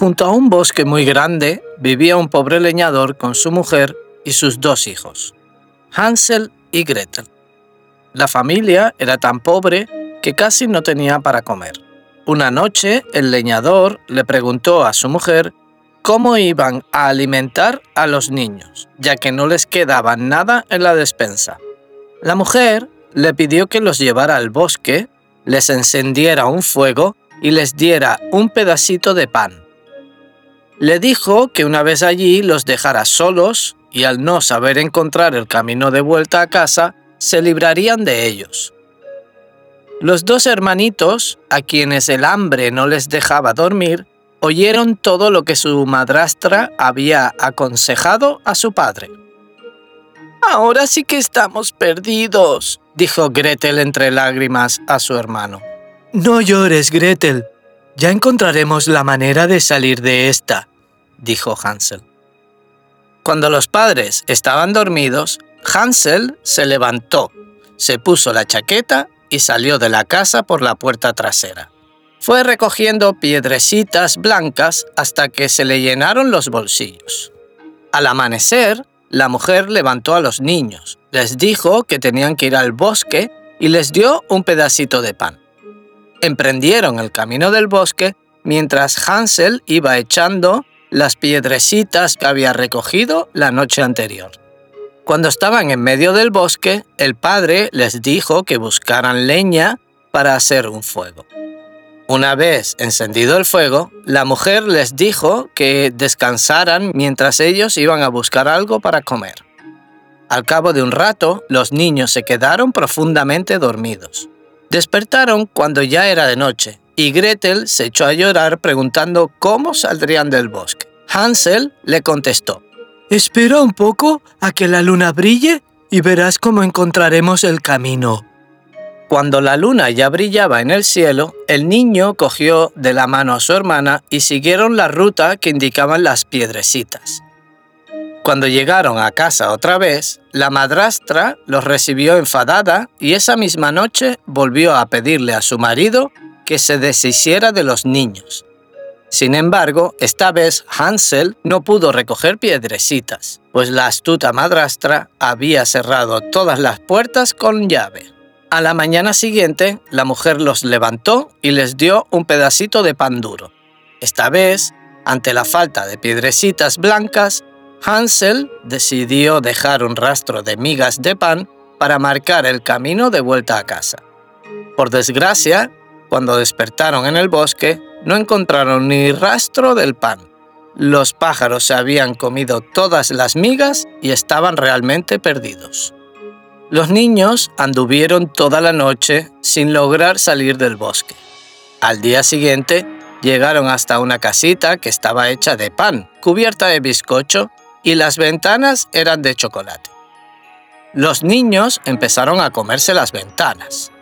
Junto a un bosque muy grande vivía un pobre leñador con su mujer y sus dos hijos, Hansel y Gretel. La familia era tan pobre que casi no tenía para comer. Una noche el leñador le preguntó a su mujer cómo iban a alimentar a los niños, ya que no les quedaba nada en la despensa. La mujer le pidió que los llevara al bosque les encendiera un fuego y les diera un pedacito de pan. Le dijo que una vez allí los dejara solos y al no saber encontrar el camino de vuelta a casa, se librarían de ellos. Los dos hermanitos, a quienes el hambre no les dejaba dormir, oyeron todo lo que su madrastra había aconsejado a su padre. Ahora sí que estamos perdidos, dijo Gretel entre lágrimas a su hermano. No llores, Gretel. Ya encontraremos la manera de salir de esta, dijo Hansel. Cuando los padres estaban dormidos, Hansel se levantó, se puso la chaqueta y salió de la casa por la puerta trasera. Fue recogiendo piedrecitas blancas hasta que se le llenaron los bolsillos. Al amanecer, la mujer levantó a los niños, les dijo que tenían que ir al bosque y les dio un pedacito de pan. Emprendieron el camino del bosque mientras Hansel iba echando las piedrecitas que había recogido la noche anterior. Cuando estaban en medio del bosque, el padre les dijo que buscaran leña para hacer un fuego. Una vez encendido el fuego, la mujer les dijo que descansaran mientras ellos iban a buscar algo para comer. Al cabo de un rato, los niños se quedaron profundamente dormidos. Despertaron cuando ya era de noche y Gretel se echó a llorar preguntando cómo saldrían del bosque. Hansel le contestó, Espera un poco a que la luna brille y verás cómo encontraremos el camino. Cuando la luna ya brillaba en el cielo, el niño cogió de la mano a su hermana y siguieron la ruta que indicaban las piedrecitas. Cuando llegaron a casa otra vez, la madrastra los recibió enfadada y esa misma noche volvió a pedirle a su marido que se deshiciera de los niños. Sin embargo, esta vez Hansel no pudo recoger piedrecitas, pues la astuta madrastra había cerrado todas las puertas con llave. A la mañana siguiente, la mujer los levantó y les dio un pedacito de pan duro. Esta vez, ante la falta de piedrecitas blancas, Hansel decidió dejar un rastro de migas de pan para marcar el camino de vuelta a casa. Por desgracia, cuando despertaron en el bosque, no encontraron ni rastro del pan. Los pájaros se habían comido todas las migas y estaban realmente perdidos. Los niños anduvieron toda la noche sin lograr salir del bosque. Al día siguiente llegaron hasta una casita que estaba hecha de pan, cubierta de bizcocho, y las ventanas eran de chocolate. Los niños empezaron a comerse las ventanas.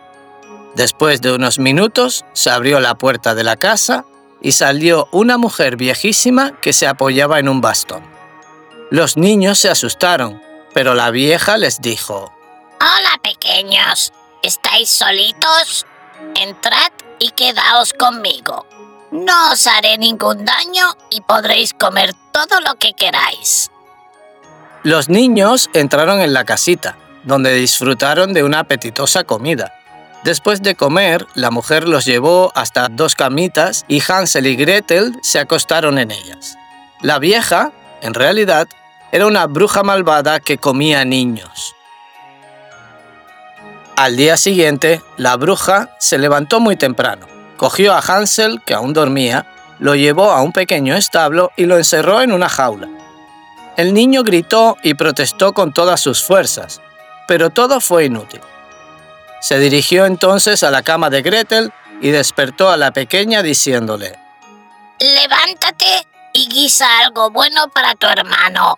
Después de unos minutos se abrió la puerta de la casa y salió una mujer viejísima que se apoyaba en un bastón. Los niños se asustaron, pero la vieja les dijo, Hola pequeños, ¿estáis solitos? Entrad y quedaos conmigo. No os haré ningún daño y podréis comer todo lo que queráis. Los niños entraron en la casita, donde disfrutaron de una apetitosa comida. Después de comer, la mujer los llevó hasta dos camitas y Hansel y Gretel se acostaron en ellas. La vieja, en realidad, era una bruja malvada que comía niños. Al día siguiente, la bruja se levantó muy temprano, cogió a Hansel, que aún dormía, lo llevó a un pequeño establo y lo encerró en una jaula. El niño gritó y protestó con todas sus fuerzas, pero todo fue inútil. Se dirigió entonces a la cama de Gretel y despertó a la pequeña diciéndole, Levántate y guisa algo bueno para tu hermano.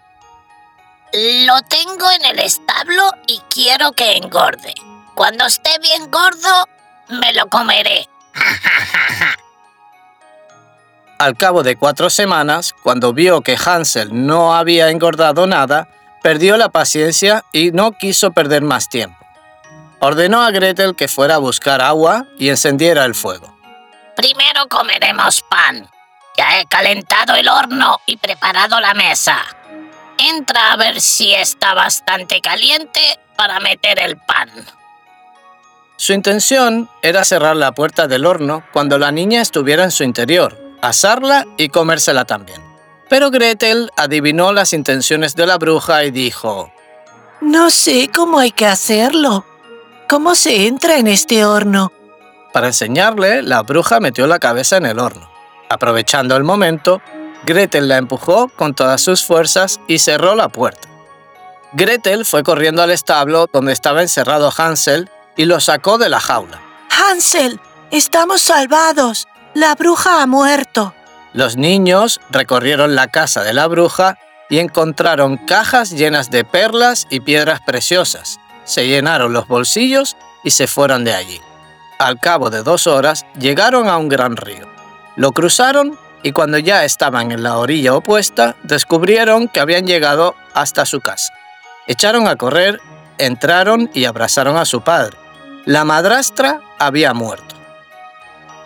Lo tengo en el establo y quiero que engorde. Cuando esté bien gordo, me lo comeré. Al cabo de cuatro semanas, cuando vio que Hansel no había engordado nada, perdió la paciencia y no quiso perder más tiempo. Ordenó a Gretel que fuera a buscar agua y encendiera el fuego. Primero comeremos pan. Ya he calentado el horno y preparado la mesa. Entra a ver si está bastante caliente para meter el pan. Su intención era cerrar la puerta del horno cuando la niña estuviera en su interior, asarla y comérsela también. Pero Gretel adivinó las intenciones de la bruja y dijo, No sé cómo hay que hacerlo. ¿Cómo se entra en este horno? Para enseñarle, la bruja metió la cabeza en el horno. Aprovechando el momento, Gretel la empujó con todas sus fuerzas y cerró la puerta. Gretel fue corriendo al establo donde estaba encerrado Hansel y lo sacó de la jaula. Hansel, estamos salvados. La bruja ha muerto. Los niños recorrieron la casa de la bruja y encontraron cajas llenas de perlas y piedras preciosas. Se llenaron los bolsillos y se fueron de allí. Al cabo de dos horas llegaron a un gran río. Lo cruzaron y cuando ya estaban en la orilla opuesta, descubrieron que habían llegado hasta su casa. Echaron a correr, entraron y abrazaron a su padre. La madrastra había muerto.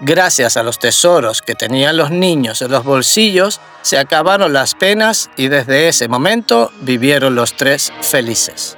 Gracias a los tesoros que tenían los niños en los bolsillos, se acabaron las penas y desde ese momento vivieron los tres felices.